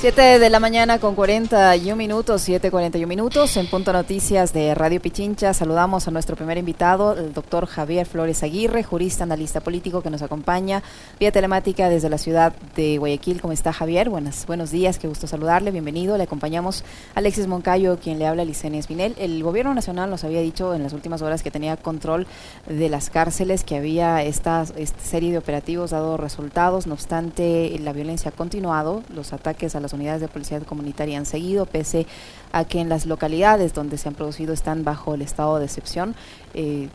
7 de la mañana con 41 minutos, 7.41 minutos, en Punto Noticias de Radio Pichincha. Saludamos a nuestro primer invitado, el doctor Javier Flores Aguirre, jurista, analista político que nos acompaña vía telemática desde la ciudad de Guayaquil. ¿Cómo está Javier? Buenas, buenos días, qué gusto saludarle, bienvenido. Le acompañamos Alexis Moncayo, quien le habla a Licenia Espinel. El gobierno nacional nos había dicho en las últimas horas que tenía control de las cárceles, que había esta, esta serie de operativos dado resultados, no obstante la violencia ha continuado, los ataques a las unidades de policía comunitaria han seguido, pese a que en las localidades donde se han producido están bajo el estado de excepción. Eh,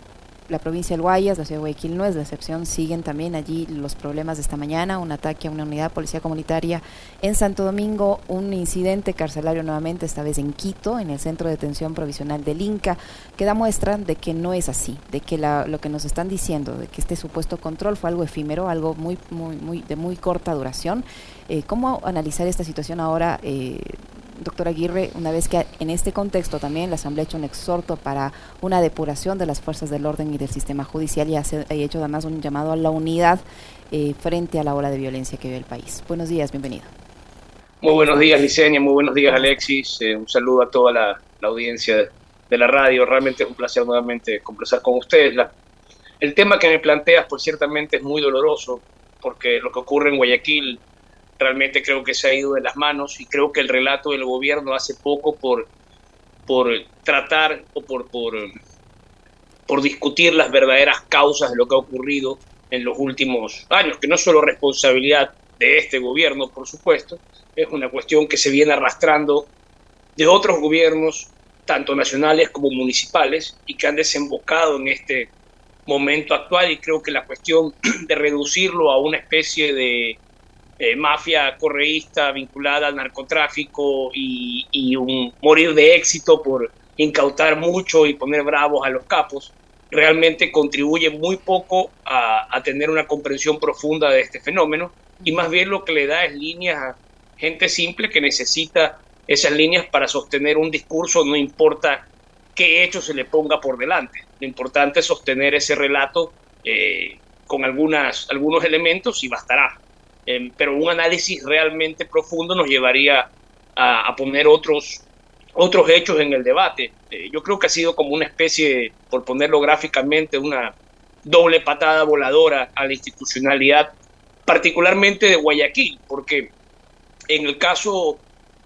la provincia del Guayas, la ciudad de Guayaquil no es la excepción, siguen también allí los problemas de esta mañana, un ataque a una unidad de policía comunitaria en Santo Domingo, un incidente carcelario nuevamente, esta vez en Quito, en el centro de detención provisional del Inca, que da muestra de que no es así, de que lo que nos están diciendo, de que este supuesto control fue algo efímero, algo muy, muy, muy de muy corta duración. Eh, ¿Cómo analizar esta situación ahora? Eh, doctor Aguirre, una vez que en este contexto también la Asamblea ha hecho un exhorto para una depuración de las fuerzas del orden y del sistema judicial y ha hecho además un llamado a la unidad eh, frente a la ola de violencia que vive el país. Buenos días, bienvenido. Muy buenos días, Licenia, muy buenos días, Alexis. Eh, un saludo a toda la, audiencia de la radio. Realmente es un placer nuevamente conversar con ustedes. el tema que me planteas, pues ciertamente es muy doloroso, porque lo que ocurre en Guayaquil realmente creo que se ha ido de las manos y creo que el relato del gobierno hace poco por, por tratar o por, por, por discutir las verdaderas causas de lo que ha ocurrido en los últimos años, que no es solo responsabilidad de este gobierno, por supuesto, es una cuestión que se viene arrastrando de otros gobiernos, tanto nacionales como municipales, y que han desembocado en este momento actual y creo que la cuestión de reducirlo a una especie de eh, mafia correísta vinculada al narcotráfico y, un morir de éxito por incautar mucho y poner bravos a los capos, realmente contribuye muy poco a, tener una comprensión profunda de este fenómeno y más bien lo que le da es líneas a gente simple que necesita esas líneas para sostener un discurso, no importa qué hecho se le ponga por delante. Lo importante es sostener ese relato eh, con algunas, algunos elementos y bastará. Em, pero un análisis realmente profundo nos llevaría a, poner otros, otros hechos en el debate. Eh, yo creo que ha sido como una especie, por ponerlo gráficamente, una doble patada voladora a la institucionalidad, particularmente de Guayaquil, porque en el caso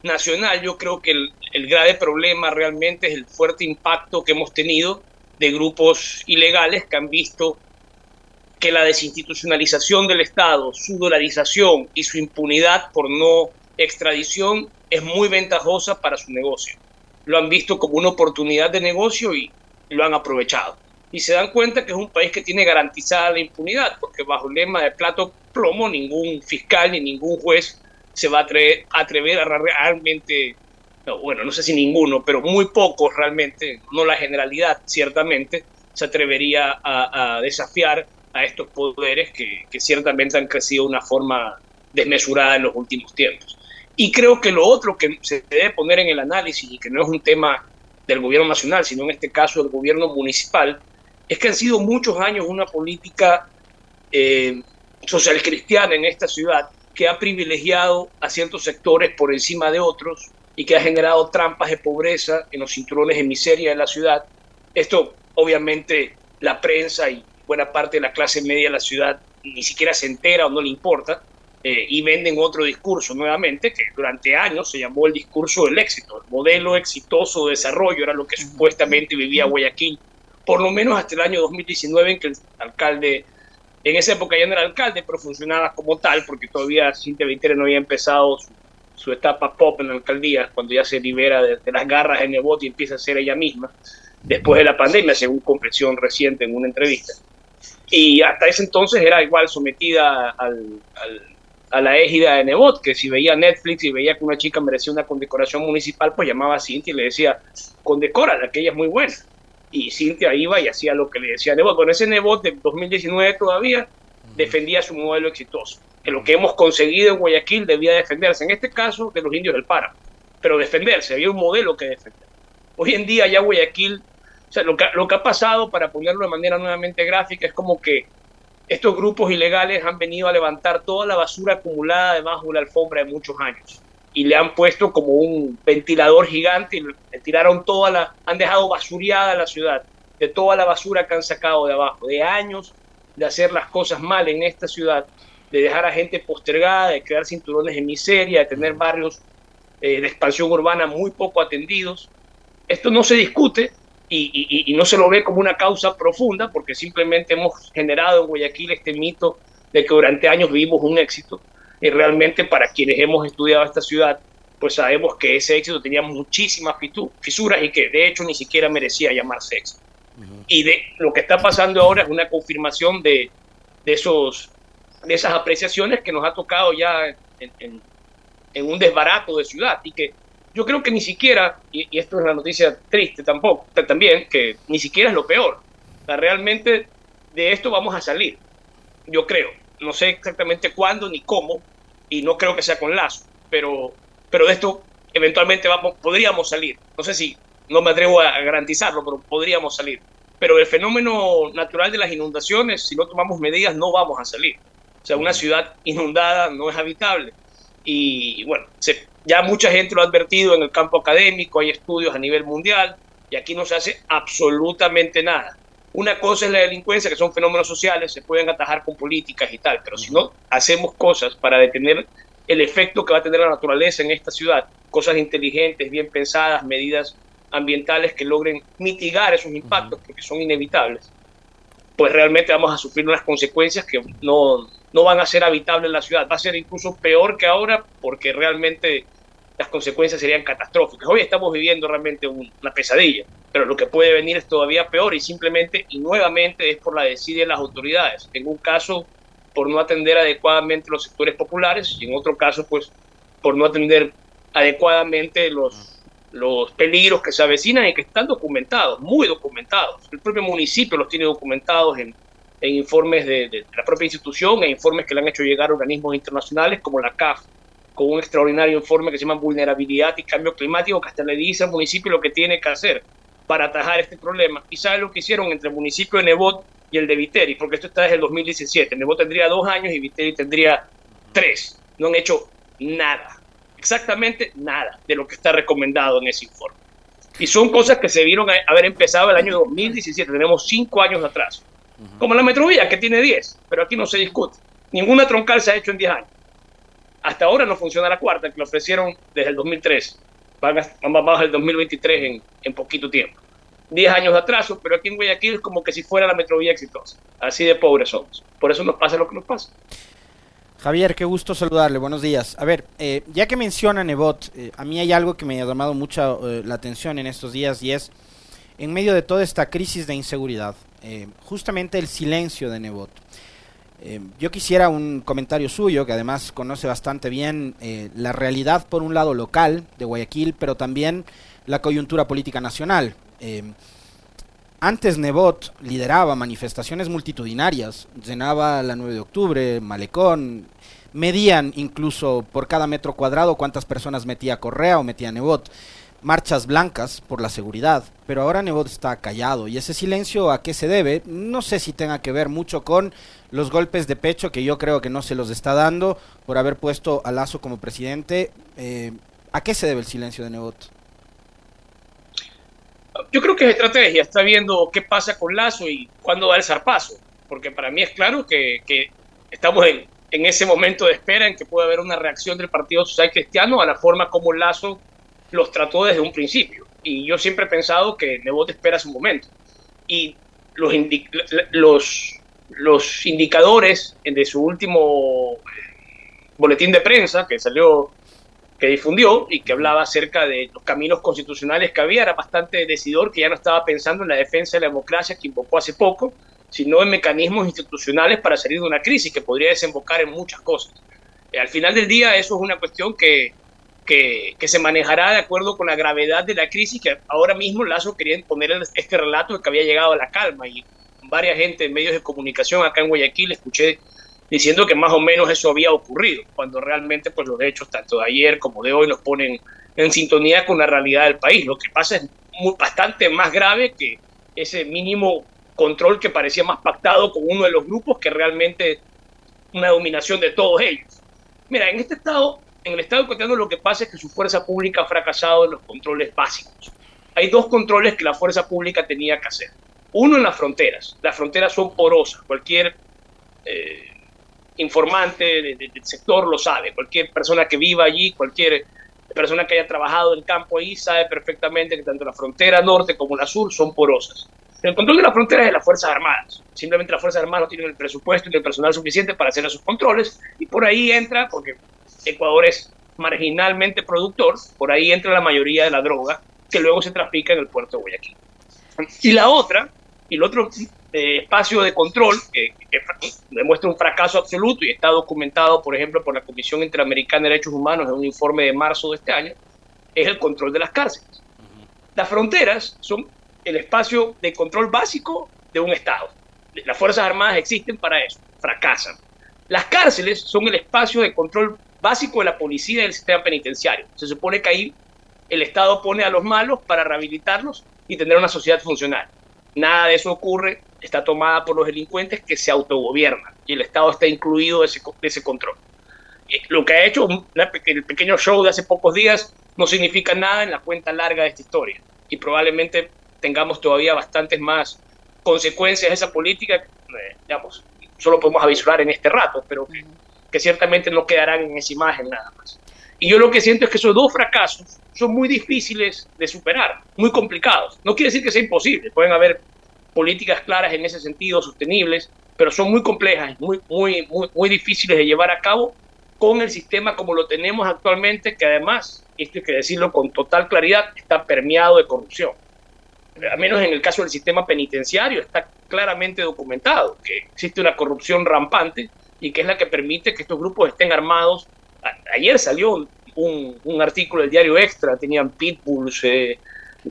nacional yo creo que el, el grave problema realmente es el fuerte impacto que hemos tenido de grupos ilegales que han visto que la desinstitucionalización del Estado, su dolarización y su impunidad por no extradición es muy ventajosa para su negocio. Lo han visto como una oportunidad de negocio y lo han aprovechado. Y se dan cuenta que es un país que tiene garantizada la impunidad, porque bajo el lema de plato plomo ningún fiscal ni ningún juez se va a atrever, a realmente, bueno, no sé si ninguno, pero muy pocos realmente, no la generalidad ciertamente, se atrevería a, a desafiar a estos poderes que, ciertamente han crecido de una forma desmesurada en los últimos tiempos. Y creo que lo otro que se debe poner en el análisis y que no es un tema del gobierno nacional, sino en este caso del gobierno municipal, es que han sido muchos años una política eh, social cristiana en esta ciudad que ha privilegiado a ciertos sectores por encima de otros y que ha generado trampas de pobreza en los cinturones de miseria de la ciudad. Esto obviamente la prensa y buena parte de la clase media de la ciudad ni siquiera se entera o no le importa, eh, y venden otro discurso nuevamente, que durante años se llamó el discurso del éxito, el modelo exitoso de desarrollo, era lo que supuestamente vivía Guayaquil, por lo menos hasta el año 2019 en que el alcalde, en esa época ya no era alcalde, pero funcionaba como tal, porque todavía Cintia Viteri no había empezado su, etapa pop en la alcaldía, cuando ya se libera de, las garras de Nebot y empieza a ser ella misma, después de la pandemia, según comprensión reciente en una entrevista y hasta ese entonces era igual sometida al, a la égida de Nebot, que si veía Netflix y veía que una chica merecía una condecoración municipal, pues llamaba a Cintia y le decía, condecórala, que ella es muy buena. Y Cintia iba y hacía lo que le decía Nebot. Bueno, ese Nebot de 2019 todavía defendía su modelo exitoso, que lo que hemos conseguido en Guayaquil debía defenderse, en este caso de los indios del Páramo, pero defenderse, había un modelo que defender. Hoy en día ya Guayaquil o sea, lo que, lo que ha pasado, para ponerlo de manera nuevamente gráfica, es como que estos grupos ilegales han venido a levantar toda la basura acumulada debajo de la alfombra de muchos años. y le han puesto como un ventilador gigante y le tiraron toda la, han dejado basureada la ciudad de toda la basura que han sacado de abajo, de años de hacer las cosas mal en esta ciudad, de dejar a gente postergada, de crear cinturones de miseria, de tener barrios eh, de expansión urbana muy poco atendidos. Esto no se discute y, y, no se lo ve como una causa profunda porque simplemente hemos generado en Guayaquil este mito de que durante años vivimos un éxito. Y realmente para quienes hemos estudiado esta ciudad, pues sabemos que ese éxito tenía muchísimas fisuras y que de hecho ni siquiera merecía llamarse éxito. Y de lo que está pasando ahora es una confirmación de, de, esos, de esas apreciaciones que nos ha tocado ya en, en, un desbarato de ciudad. Y que yo creo que ni siquiera, y, esto es una noticia triste tampoco, también, que ni siquiera es lo peor. realmente de esto vamos a salir, yo creo. No sé exactamente cuándo ni cómo, y no creo que sea con Lazo, pero, pero de esto eventualmente vamos, podríamos salir. No sé si, no me atrevo a garantizarlo, pero podríamos salir. Pero el fenómeno natural de las inundaciones, si no tomamos medidas, no vamos a salir. O sea, una ciudad inundada no es habitable. Y bueno, ya mucha gente lo ha advertido en el campo académico, hay estudios a nivel mundial, y aquí no se hace absolutamente nada. Una cosa es la delincuencia, que son fenómenos sociales, se pueden atajar con políticas y tal, pero si no hacemos cosas para detener el efecto que va a tener la naturaleza en esta ciudad, cosas inteligentes, bien pensadas, medidas ambientales que logren mitigar esos impactos, porque son inevitables, pues realmente vamos a sufrir unas consecuencias que no, no van a ser habitables en la ciudad. Va a ser incluso peor que ahora porque realmente las consecuencias serían catastróficas. Hoy estamos viviendo realmente una pesadilla, pero lo que puede venir es todavía peor y simplemente y nuevamente es por la desidia de las autoridades. En un caso, por no atender adecuadamente los sectores populares y en otro caso, pues, por no atender adecuadamente los, los peligros que se avecinan y que están documentados, muy documentados. El propio municipio los tiene documentados en, informes de, la propia institución, e informes que le han hecho llegar organismos internacionales como la CAF, con un extraordinario informe que se llama Vulnerabilidad y Cambio Climático, que hasta le dice al municipio lo que tiene que hacer para atajar este problema. Y sabe lo que hicieron entre el municipio de Nebot y el de Viteri, porque esto está desde el 2017. Nebot tendría dos años y Viteri tendría tres. No han hecho nada exactamente nada de lo que está recomendado en ese informe. Y son cosas que se vieron haber empezado el año 2017, tenemos cinco años atrás. Como la metrovía, que tiene 10, pero aquí no se discute. Ninguna troncal se ha hecho en 10 años. Hasta ahora no funciona la cuarta, que lo ofrecieron desde el 2003. Van, a, van el 2023 en, en poquito tiempo. 10 años de atraso, pero aquí en Guayaquil es como que si fuera la metrovía exitosa. Así de pobres somos. Por eso nos pasa lo que nos pasa. Javier, qué gusto saludarle, buenos días. A ver, eh, ya que menciona Nebot, eh, a mí hay algo que me ha llamado mucho eh, la atención en estos días y es, en medio de toda esta crisis de inseguridad, justamente el silencio de Nebot. yo quisiera un comentario suyo, que además conoce bastante bien la realidad, por un lado, local de Guayaquil, pero también la coyuntura política nacional. Antes Nebot lideraba manifestaciones multitudinarias, llenaba la 9 de octubre, Malecón, medían incluso por cada metro cuadrado cuántas personas metía Correa o metía Nebot, marchas blancas por la seguridad, pero ahora Nebot está callado. Y ese silencio a qué se debe, no sé si tenga que ver mucho con los golpes de pecho que yo creo que no se los está dando por haber puesto a Lazo como presidente, eh, ¿a qué se debe el silencio de Nebot? Yo creo que es estrategia, está viendo qué pasa con Lazo y cuándo da el zarpazo, porque para mí es claro que, estamos en, en, ese momento de espera en que puede haber una reacción del Partido Social Cristiano a la forma como Lazo los trató desde un principio. Y yo siempre he pensado que Nebot espera su momento. Y los, los, indicadores de su último boletín de prensa, que salió que difundió y que hablaba acerca de los caminos constitucionales que había, era bastante decidor, que ya no estaba pensando en la defensa de la democracia que invocó hace poco, sino en mecanismos institucionales para salir de una crisis que podría desembocar en muchas cosas. Eh, al final del día eso es una cuestión que, que, se manejará de acuerdo con la gravedad de la crisis, que ahora mismo Lazo quería poner este relato que había llegado a la calma y varias gente en medios de comunicación acá en Guayaquil escuché diciendo que más o menos eso había ocurrido, cuando realmente pues los hechos tanto de ayer como de hoy nos ponen en sintonía con la realidad del país. Lo que pasa es bastante más grave que ese mínimo control que parecía más pactado con uno de los grupos que realmente una dominación de todos ellos. Mira, en este estado, en el Estado ecuatoriano lo que pasa es que su fuerza pública ha fracasado en los controles básicos. Hay dos controles que la fuerza pública tenía que hacer. Uno en las fronteras. Las fronteras son porosas. Cualquier eh, informante del sector lo sabe. Cualquier persona que viva allí, cualquier persona que haya trabajado en campo ahí sabe perfectamente que tanto la frontera norte como la sur son porosas. El control de las fronteras es de las Fuerzas Armadas. Simplemente las Fuerzas Armadas no tienen el presupuesto y el personal suficiente para hacer esos controles y por ahí entra, porque Ecuador es marginalmente productor, por ahí entra la mayoría de la droga que luego se trafica en el puerto de Guayaquil. Y la otra, y el otro eh, espacio de control que, demuestra un fracaso absoluto y está documentado, por ejemplo, por la Comisión Interamericana de Derechos Humanos en un informe de marzo de este año, es el control de las cárceles. Las fronteras son el espacio de control básico de un Estado. Las Fuerzas Armadas existen para eso, fracasan. Las cárceles son el espacio de control básico de la policía y del sistema penitenciario. Se supone que ahí el Estado pone a los malos para rehabilitarlos y tener una sociedad funcional. Nada de eso ocurre, está tomada por los delincuentes que se autogobiernan y el Estado está incluido de ese, control. Eh, lo que ha hecho el pequeño show de hace pocos días no significa nada en la cuenta larga de esta historia y probablemente tengamos todavía bastantes más consecuencias de esa política, eh, digamos, solo podemos avisar en este rato, pero que ciertamente no quedarán en esa imagen nada más. Y yo lo que siento es que esos dos fracasos son muy difíciles de superar, muy complicados. No quiere decir que sea imposible, pueden haber políticas claras en ese sentido, sostenibles, pero son muy complejas, muy, muy, muy, difíciles de llevar a cabo con el sistema como lo tenemos actualmente, que además, esto hay que decirlo con total claridad, está permeado de corrupción. Al menos en el caso del sistema penitenciario está claramente documentado que existe una corrupción rampante y que es la que permite que estos grupos estén armados ayer salió un, artículo del diario Extra, tenían pitbulls, eh,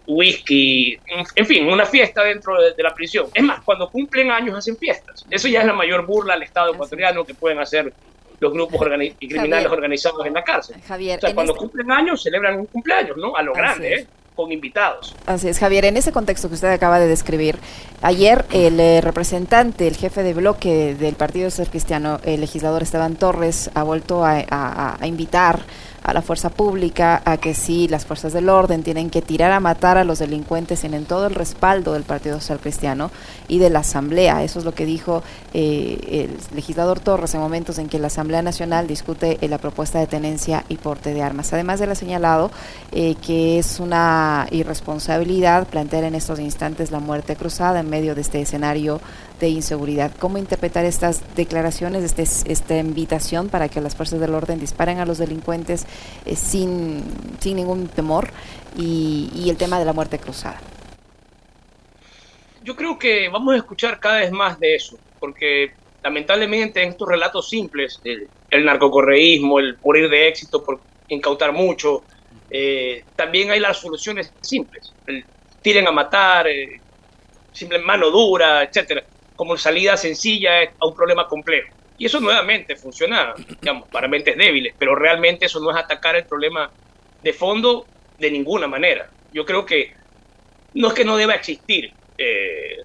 whisky, en fin, una fiesta dentro de, la prisión. Es más, cuando cumplen años hacen fiestas. Eso ya es la mayor burla al Estado ecuatoriano que pueden hacer los grupos criminales organizados en la cárcel. Javier, o sea, cuando este cumplen años celebran un cumpleaños, ¿no? A lo grande, ¿eh? Con invitados. Así es, Javier, en ese contexto que usted acaba de describir, ayer el eh, representante, el jefe de bloque del Partido Ser Cristiano, el legislador Esteban Torres, ha vuelto a invitar a la fuerza pública a que sí, las fuerzas del orden tienen que tirar a matar a los delincuentes, tienen todo el respaldo del Partido Social Cristiano y de la Asamblea. Eso es lo que dijo eh, el legislador Torres en momentos en que la Asamblea Nacional discute eh, la propuesta de tenencia y porte de armas. Además de él ha señalado eh, que es una irresponsabilidad plantear en estos instantes la muerte cruzada en medio de este escenario de inseguridad. ¿Cómo interpretar estas declaraciones, este, esta invitación para que las fuerzas del orden disparen a los delincuentes eh, sin, sin ningún temor y, y el tema de la muerte cruzada? Yo creo que vamos a escuchar cada vez más de eso, porque lamentablemente en estos relatos simples, el, el narcocorreísmo, el morir de éxito por incautar mucho, eh, también hay las soluciones simples, el tiren a matar, eh, simple mano dura, etcétera como salida sencilla a un problema complejo. Y eso nuevamente funciona, digamos, para mentes débiles, pero realmente eso no es atacar el problema de fondo de ninguna manera. Yo creo que no es que no deba existir eh,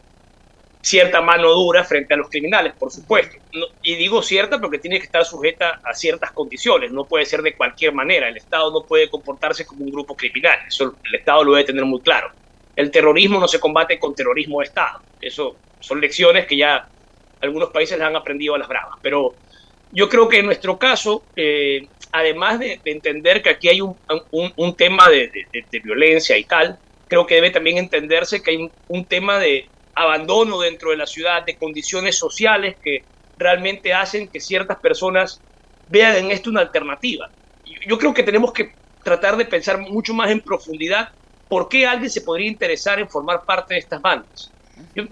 cierta mano dura frente a los criminales, por supuesto. y digo cierta porque tiene que estar sujeta a ciertas condiciones, no puede ser de cualquier manera. El Estado no puede comportarse como un grupo criminal, eso el Estado lo debe tener muy claro. El terrorismo no se combate con terrorismo de Estado, eso son lecciones que ya algunos países las han aprendido a las bravas. Pero yo creo que en nuestro caso, eh, además de, entender que aquí hay un, tema de, violencia y tal, creo que debe también entenderse que hay un, tema de abandono dentro de la ciudad, de condiciones sociales que realmente hacen que ciertas personas vean en esto una alternativa. Yo creo que tenemos que tratar de pensar mucho más en profundidad por qué alguien se podría interesar en formar parte de estas bandas. Yo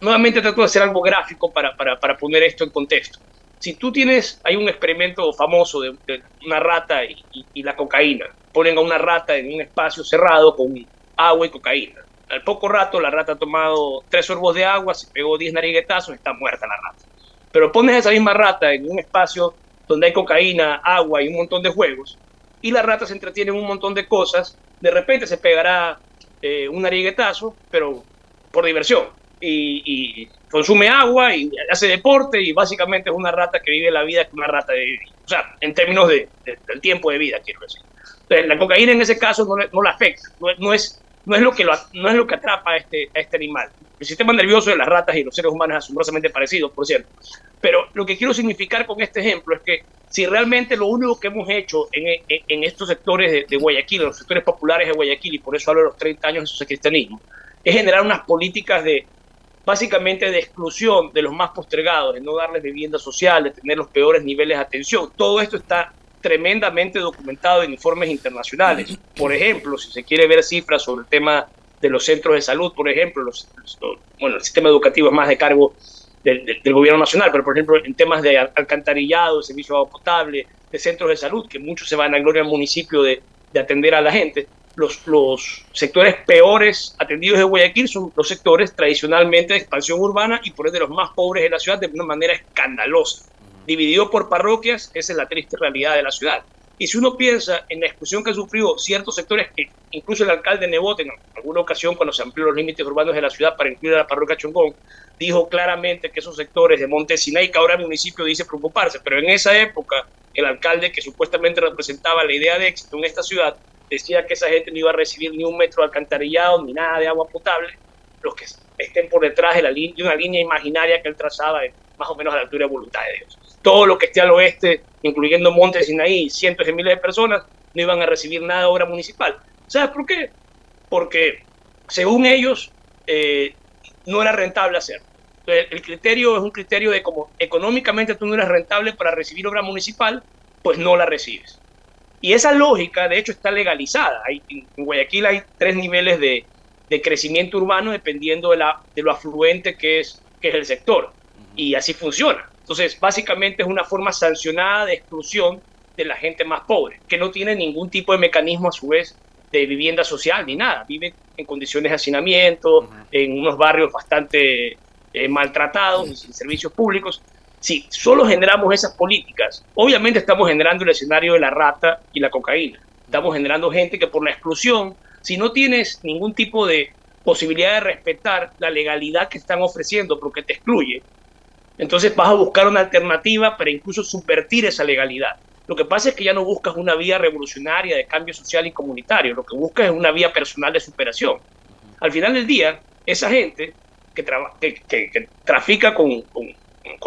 nuevamente trato de hacer algo gráfico para, para, poner esto en contexto. Si tú tienes, hay un experimento famoso de, una rata y, la cocaína. Ponen a una rata en un espacio cerrado con agua y cocaína. Al poco rato la rata ha tomado tres sorbos de agua, se pegó diez nariguetazos, está muerta la rata. Pero pones a esa misma rata en un espacio donde hay cocaína, agua y un montón de juegos, y la rata se entretiene en un montón de cosas, de repente se pegará eh, un nariguetazo, pero por diversión y, consume agua y hace deporte y básicamente es una rata que vive la vida como una rata de sea, en términos de, del tiempo de vida, quiero decir. Entonces, la cocaína en ese caso no, no la afecta, no, es, no, es lo que lo, no es lo que atrapa a este, a este animal. El sistema nervioso de las ratas y los seres humanos es asombrosamente parecido, por cierto. Pero lo que quiero significar con este ejemplo es que si realmente lo único que hemos hecho en, en, estos sectores de, de, Guayaquil, los sectores populares de Guayaquil, y por eso hablo de los 30 años de su cristianismo, es generar unas políticas de básicamente de exclusión de los más postergados, de no darles vivienda social, de tener los peores niveles de atención. Todo esto está tremendamente documentado en informes internacionales. Por ejemplo, si se quiere ver cifras sobre el tema de los centros de salud, por ejemplo, los, bueno, el sistema educativo es más de cargo del, gobierno nacional, pero por ejemplo en temas de alcantarillado, de servicio de agua potable, de centros de salud, que muchos se van a gloria al municipio de, de atender a la gente, los, los sectores peores atendidos de Guayaquil son los sectores tradicionalmente de expansión urbana y por ende los más pobres de la ciudad de una manera escandalosa. Dividido por parroquias, esa es la triste realidad de la ciudad. Y si uno piensa en la exclusión que han sufrido ciertos sectores, que incluso el alcalde Nebot en alguna ocasión cuando se amplió los límites urbanos de la ciudad para incluir a la parroquia Chongón, dijo claramente que esos sectores de Monte que ahora el municipio dice preocuparse, pero en esa época el alcalde que supuestamente representaba la idea de éxito en esta ciudad decía que esa gente no iba a recibir ni un metro de alcantarillado ni nada de agua potable, los que estén por detrás de, la de una línea imaginaria que él trazaba más o menos a la altura de voluntad de Dios. Todo lo que esté al oeste, incluyendo Monte Sinaí, cientos de miles de personas, no iban a recibir nada de obra municipal. ¿Sabes por qué? Porque, según ellos, eh, no era rentable hacerlo. el criterio es un criterio de como económicamente tú no eres rentable para recibir obra municipal, pues no la recibes. Y esa lógica, de hecho, está legalizada. Hay, en Guayaquil hay tres niveles de, crecimiento urbano dependiendo de, la, de lo afluente que es, que es el sector. Y así funciona. Entonces, básicamente es una forma sancionada de exclusión de la gente más pobre, que no tiene ningún tipo de mecanismo a su vez de vivienda social ni nada. Vive en condiciones de hacinamiento, en unos barrios bastante eh, maltratados, sin servicios públicos si solo generamos esas políticas, obviamente estamos generando el escenario de la rata y la cocaína. Estamos generando gente que por la exclusión, si no tienes ningún tipo de posibilidad de respetar la legalidad que están ofreciendo porque te excluye, entonces vas a buscar una alternativa para incluso subvertir esa legalidad. Lo que pasa es que ya no buscas una vía revolucionaria de cambio social y comunitario, lo que buscas es una vía personal de superación. Al final del día, esa gente que, que, trafica con, con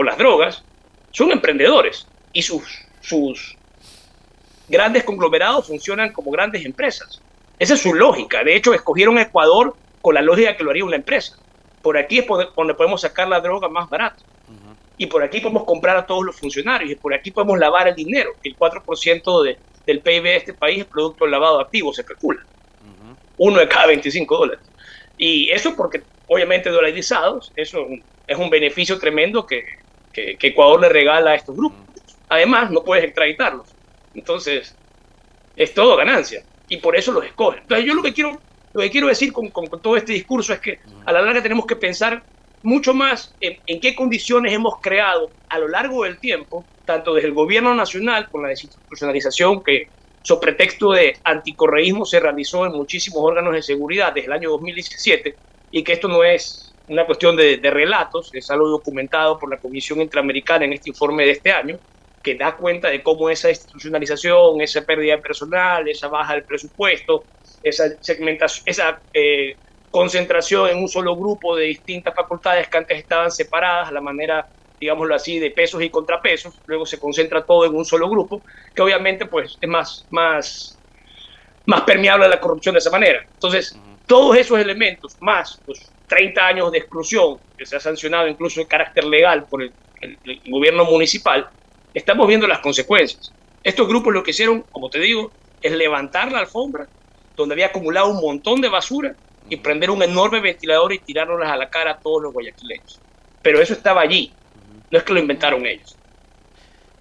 las drogas son emprendedores y sus, sus grandes conglomerados funcionan como grandes empresas. Esa es su lógica. De hecho, escogieron Ecuador con la lógica que lo haría una empresa. Por aquí es donde podemos sacar la droga más barata. Y por aquí podemos comprar a todos los funcionarios. Y por aquí podemos lavar el dinero. El 4% de, del PIB de este país es producto del lavado de activos, se especula. Uno de cada 25 dólares. Y eso porque, obviamente, dolarizados, eso es un beneficio tremendo que, que, Ecuador le regala a estos grupos. Además, no puedes extraditarlos. Entonces, es todo ganancia. Y por eso los escogen. Entonces, yo lo que quiero, lo que quiero decir con, con, todo este discurso es que a la larga tenemos que pensar mucho más en, en, qué condiciones hemos creado a lo largo del tiempo, tanto desde el gobierno nacional con la desinstitucionalización que, sobre pretexto de anticorreísmo, se realizó en muchísimos órganos de seguridad desde el año 2017, y que esto no es una cuestión de, relatos, es algo documentado por la Comisión Interamericana en este informe de este año, que da cuenta de cómo esa institucionalización, esa pérdida de personal, esa baja del presupuesto, esa segmentación, esa eh, concentración en un solo grupo de distintas facultades que antes estaban separadas a la manera, digámoslo así, de pesos y contrapesos, luego se concentra todo en un solo grupo, que obviamente pues es más, más, más permeable a la corrupción de esa manera. Entonces, todos esos elementos, más los 30 años de exclusión, que se ha sancionado incluso en carácter legal por el, gobierno municipal, estamos viendo las consecuencias. Estos grupos lo que hicieron, como te digo, es levantar la alfombra donde había acumulado un montón de basura y prender un enorme ventilador y tirárnoslas a la cara a todos los guayaquileños. Pero eso estaba allí, no es que lo inventaron ellos.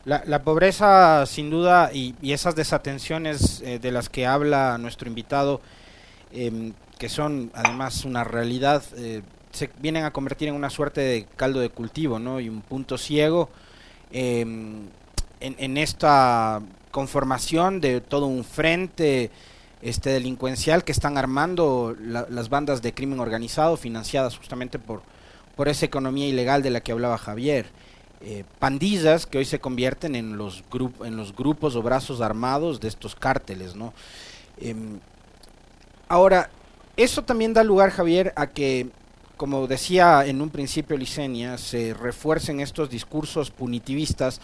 La, pobreza, sin duda, y, esas desatenciones eh, de las que habla nuestro invitado, eh, que son además una realidad, eh, se vienen a convertir en una suerte de caldo de cultivo, ¿no? Y un punto ciego em, en, esta conformación de todo un frente este delincuencial que están armando las bandas de crimen organizado financiadas justamente por, por esa economía ilegal de la que hablaba Javier. eh, pandillas que hoy se convierten en los, en los grupos o brazos armados de estos cárteles, ¿no? Em, ahora, eso también da lugar, Javier, a que, como decía en un principio Licenia, se refuercen estos discursos punitivistas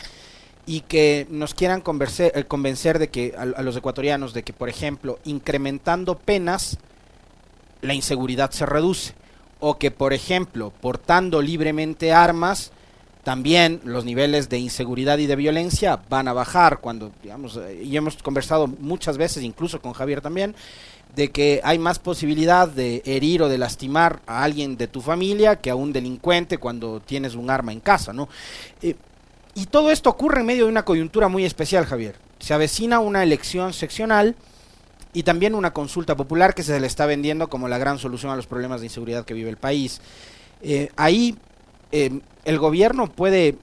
y que nos quieran convencer, eh, convencer de que a, los ecuatorianos de que, por ejemplo, incrementando penas, la inseguridad se reduce. O que, por ejemplo, portando libremente armas, también los niveles de inseguridad y de violencia van a bajar cuando, digamos, eh, y hemos conversado muchas veces, incluso con Javier también, de que hay más posibilidad de herir o de lastimar a alguien de tu familia que a un delincuente cuando tienes un arma en casa, ¿no? Eh, y todo esto ocurre en medio de una coyuntura muy especial, Javier. Se avecina una elección seccional y también una consulta popular que se le está vendiendo como la gran solución a los problemas de inseguridad que vive el país. Eh, ahí eh, el gobierno puede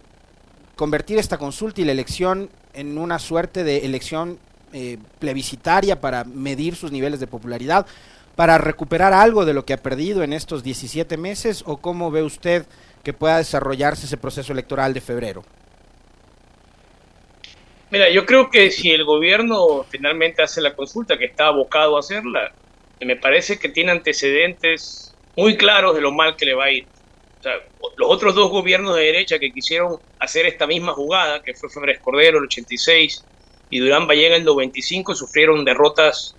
convertir esta consulta y la elección en una suerte de elección eh, plebiscitaria para medir sus niveles de popularidad, para recuperar algo de lo que ha perdido en estos 17 meses o cómo ve usted que pueda desarrollarse ese proceso electoral de febrero. Mira, yo creo que si el gobierno finalmente hace la consulta, que está abocado a hacerla, me parece que tiene antecedentes muy claros de lo mal que le va a ir. los otros dos gobiernos de derecha que quisieron hacer esta misma jugada, que fue Febres Cordero el 86 y Durán Vallega el 95, sufrieron derrotas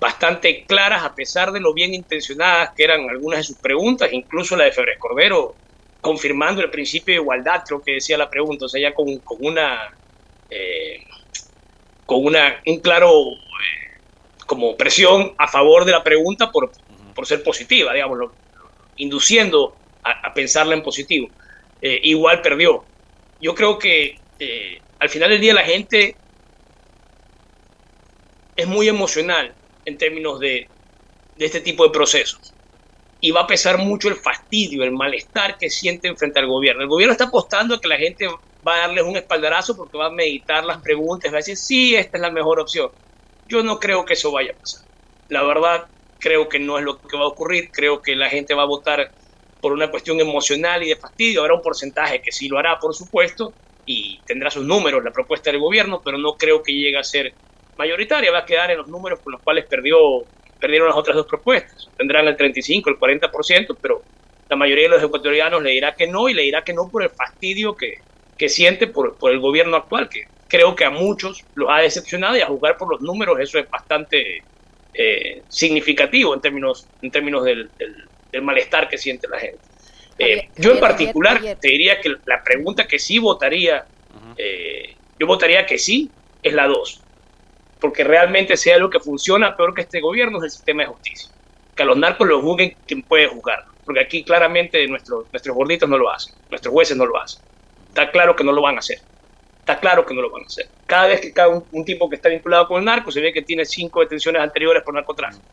bastante claras a pesar de lo bien intencionadas que eran algunas de sus preguntas, incluso la de Febres Cordero, confirmando el principio de igualdad, creo que decía la pregunta, o sea, ya con, con una eh, con una, un claro eh, como presión a favor de la pregunta por, por ser positiva, digamos, induciendo a, pensarla en positivo. Eh, igual perdió. Yo creo que al final del día la gente es muy emocional en términos de, de este tipo de procesos y va a pesar mucho el fastidio, el malestar que sienten frente al gobierno. El gobierno está apostando a que la gente va a darles un espaldarazo porque va a meditar las preguntas, va a decir, sí, esta es la mejor opción. Yo no creo que eso vaya a pasar. La verdad, creo que no es lo que va a ocurrir. Creo que la gente va a votar por una cuestión emocional y de fastidio. Habrá un porcentaje que sí lo hará, por supuesto, y tendrá sus números la propuesta del gobierno, pero no creo que llegue a ser mayoritaria. Va a quedar en los números con los cuales perdió, perdieron las otras dos propuestas. Tendrán el 35, el 40%, pero la mayoría de los ecuatorianos le dirá que no y le dirá que no por el fastidio que, que siente por, por el gobierno actual, que creo que a muchos los ha decepcionado y a jugar por los números eso es bastante eh, significativo en términos, en términos del, del, malestar que siente la gente. Eh, yo en particular te diría que la pregunta que sí votaría, eh, yo votaría que sí, es la 2, porque realmente sea lo que funciona peor que este gobierno es el sistema de justicia. Que a los narcos los juzguen quien puede juzgar, porque aquí claramente nuestros, nuestros gorditos no lo hacen, nuestros jueces no lo hacen. Está claro que no lo van a hacer. Está claro que no lo van a hacer. Cada vez que cae un, tipo que está vinculado con el narco, se ve que tiene cinco detenciones anteriores por narcotráfico.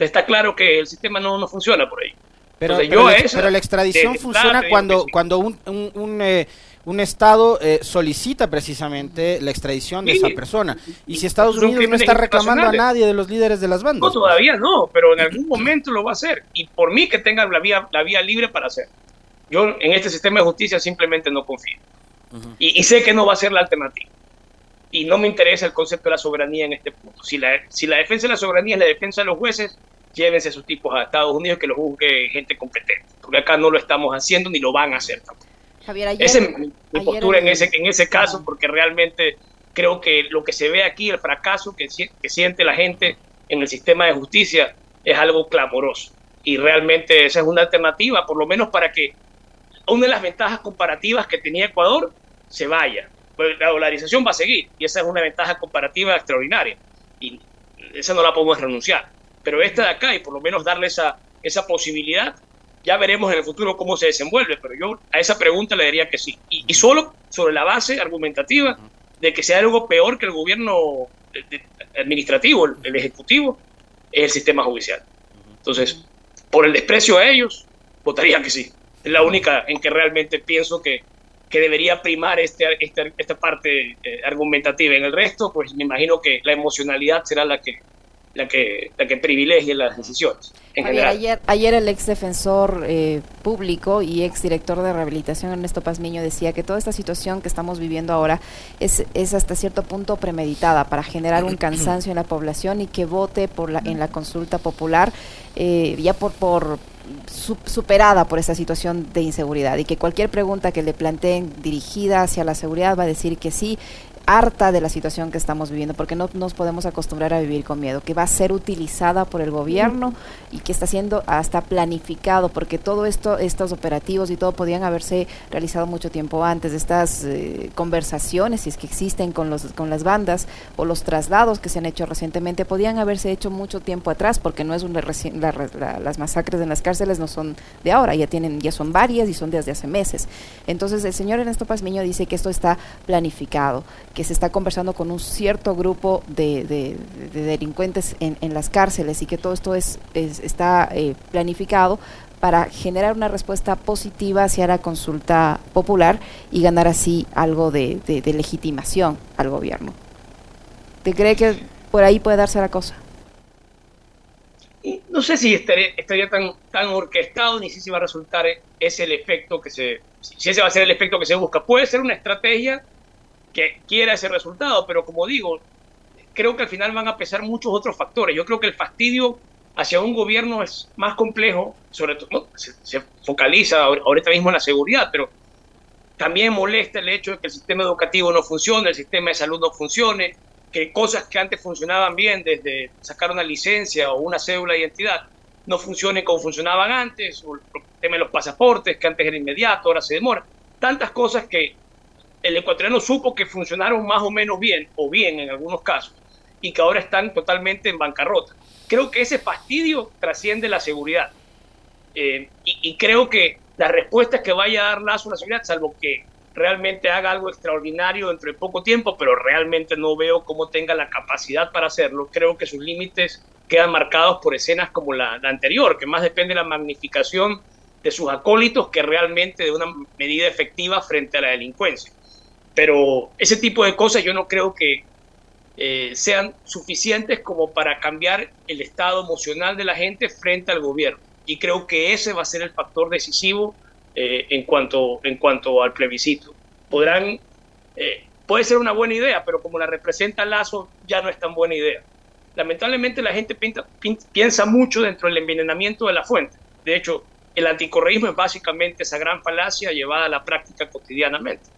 está claro que el sistema no, no funciona por ahí. Pero, pero, la extradición funciona cuando, cuando un, un, eh, un, Estado eh, solicita precisamente la extradición de esa persona. Y si Estados Unidos no está reclamando a nadie de los líderes de las bandas. No, todavía no, pero en algún momento lo va a hacer. Y por mí que tenga la vía, la vía libre para hacerlo. Yo en este sistema de justicia simplemente no confío. y, sé que no va a ser la alternativa. Y no me interesa el concepto de la soberanía en este punto. Si la, si la defensa de la soberanía es la defensa de los jueces, llévense a sus tipos a Estados Unidos que los juzgue gente competente. Porque acá no lo estamos haciendo ni lo van a hacer tampoco. Javier, Esa es mi, postura en, ese, en ese caso, porque realmente creo que lo que se ve aquí, el fracaso que, que siente la gente en el sistema de justicia, es algo clamoroso. Y realmente esa es una alternativa, por lo menos para que una de las ventajas comparativas que tenía Ecuador se vaya. Pues la dolarización va a seguir y esa es una ventaja comparativa extraordinaria y esa no la podemos renunciar. Pero esta de acá y por lo menos darle esa, esa posibilidad, ya veremos en el futuro cómo se desenvuelve, pero yo a esa pregunta le diría que sí. Y, solo sobre la base argumentativa de que sea algo peor que el gobierno administrativo, el ejecutivo, es el sistema judicial. Entonces, por el desprecio a ellos, votaría que sí. Es la única en que realmente pienso que, que debería primar este, este esta parte eh, argumentativa. En el resto, pues me imagino que la emocionalidad será la que, la que, la que privilegie las decisiones. Ayer, ayer el ex defensor eh, público y ex director de rehabilitación Ernesto Pazmiño decía que toda esta situación que estamos viviendo ahora es, es hasta cierto punto premeditada para generar un cansancio en la población y que vote por la, en la consulta popular eh, ya por, por superada por esta situación de inseguridad y que cualquier pregunta que le planteen dirigida hacia la seguridad va a decir que sí harta de la situación que estamos viviendo, porque no nos podemos acostumbrar a vivir con miedo, que va a ser utilizada por el gobierno y que está siendo hasta planificado, porque todo esto, estos operativos y todo podían haberse realizado mucho tiempo antes. Estas eh, conversaciones, si es que existen con, los, con las bandas o los traslados que se han hecho recientemente, podían haberse hecho mucho tiempo atrás, porque no es una las masacres en las cárceles no son de ahora, ya tienen ya son varias y son desde hace meses. Entonces el señor Ernesto Pazmiño dice que esto está planificado que se está conversando con un cierto grupo de, delincuentes en, las cárceles y que todo esto es, está eh, planificado para generar una respuesta positiva hacia la consulta popular y ganar así algo de, legitimación al gobierno. ¿Te cree que por ahí puede darse la cosa? no sé si estaría, tan, tan orquestado ni si va a resultar ese el efecto que se, si ese va a ser el efecto que se busca. Puede ser una estrategia que quiera ese resultado, pero como digo, creo que al final van a pesar muchos otros factores. Yo creo que el fastidio hacia un gobierno es más complejo, sobre todo se, focaliza ahorita mismo en la seguridad, pero también molesta el hecho de que el sistema educativo no funcione, el sistema de salud no funcione, que cosas que antes funcionaban bien, desde sacar una licencia o una cédula de identidad, no funcionen como funcionaban antes, o el tema de los pasaportes, que antes era inmediato, ahora se demora. Tantas cosas que el ecuatoriano supo que funcionaron más o menos bien, o bien en algunos casos, y que ahora están totalmente en bancarrota. Creo que ese fastidio trasciende la seguridad. Eh, y, creo que las respuestas que vaya a dar a la seguridad, salvo que realmente haga algo extraordinario dentro de poco tiempo, pero realmente no veo cómo tenga la capacidad para hacerlo. Creo que sus límites quedan marcados por escenas como la, la anterior, que más depende de la magnificación de sus acólitos que realmente de una medida efectiva frente a la delincuencia. Pero ese tipo de cosas yo no creo que eh, sean suficientes como para cambiar el estado emocional de la gente frente al gobierno. Y creo que ese va a ser el factor decisivo eh, en, cuanto, en cuanto al plebiscito. Podrán, eh, puede ser una buena idea, pero como la representa Lazo, ya no es tan buena idea. Lamentablemente la gente piensa mucho dentro del envenenamiento de la fuente. De hecho, el anticorreísmo es básicamente esa gran falacia llevada a la práctica cotidianamente.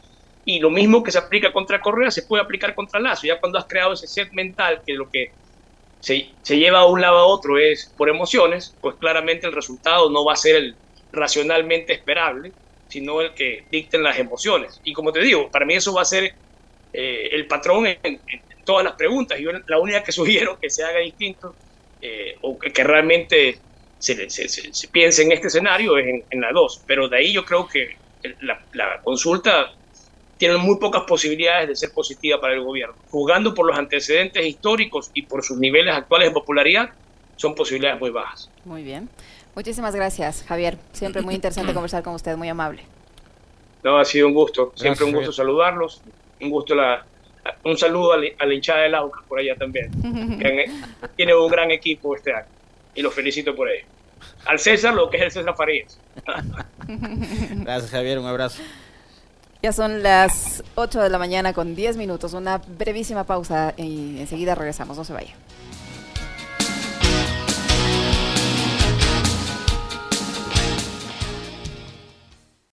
Y lo mismo que se aplica contra Correa se puede aplicar contra Lazo. Ya cuando has creado ese set mental que lo que se, se lleva a un lado a otro es por emociones, pues claramente el resultado no va a ser el racionalmente esperable, sino el que dicten las emociones. Y como te digo, para mí eso va a ser eh, el patrón en, todas las preguntas. Yo la única que sugiero que se haga distinto eh, o que, realmente se, se, se, piense en este escenario es en, en la dos. Pero de ahí yo creo que la, la consulta tienen muy pocas posibilidades de ser positiva para el gobierno. Jugando por los antecedentes históricos y por sus niveles actuales de popularidad, son posibilidades muy bajas. Muy bien. Muchísimas gracias, Javier. Siempre muy interesante conversar con usted, muy amable. No, ha sido un gusto. Siempre un gusto saludarlos. Un gusto la, un saludo a la, hinchada del AUCA por allá también. tiene un gran equipo este año y los felicito por ello. Al César, lo que es el César Farías. Gracias, Javier. Un abrazo. Ya son las 8 de la mañana con 10 minutos, una brevísima pausa y enseguida regresamos, no se vaya.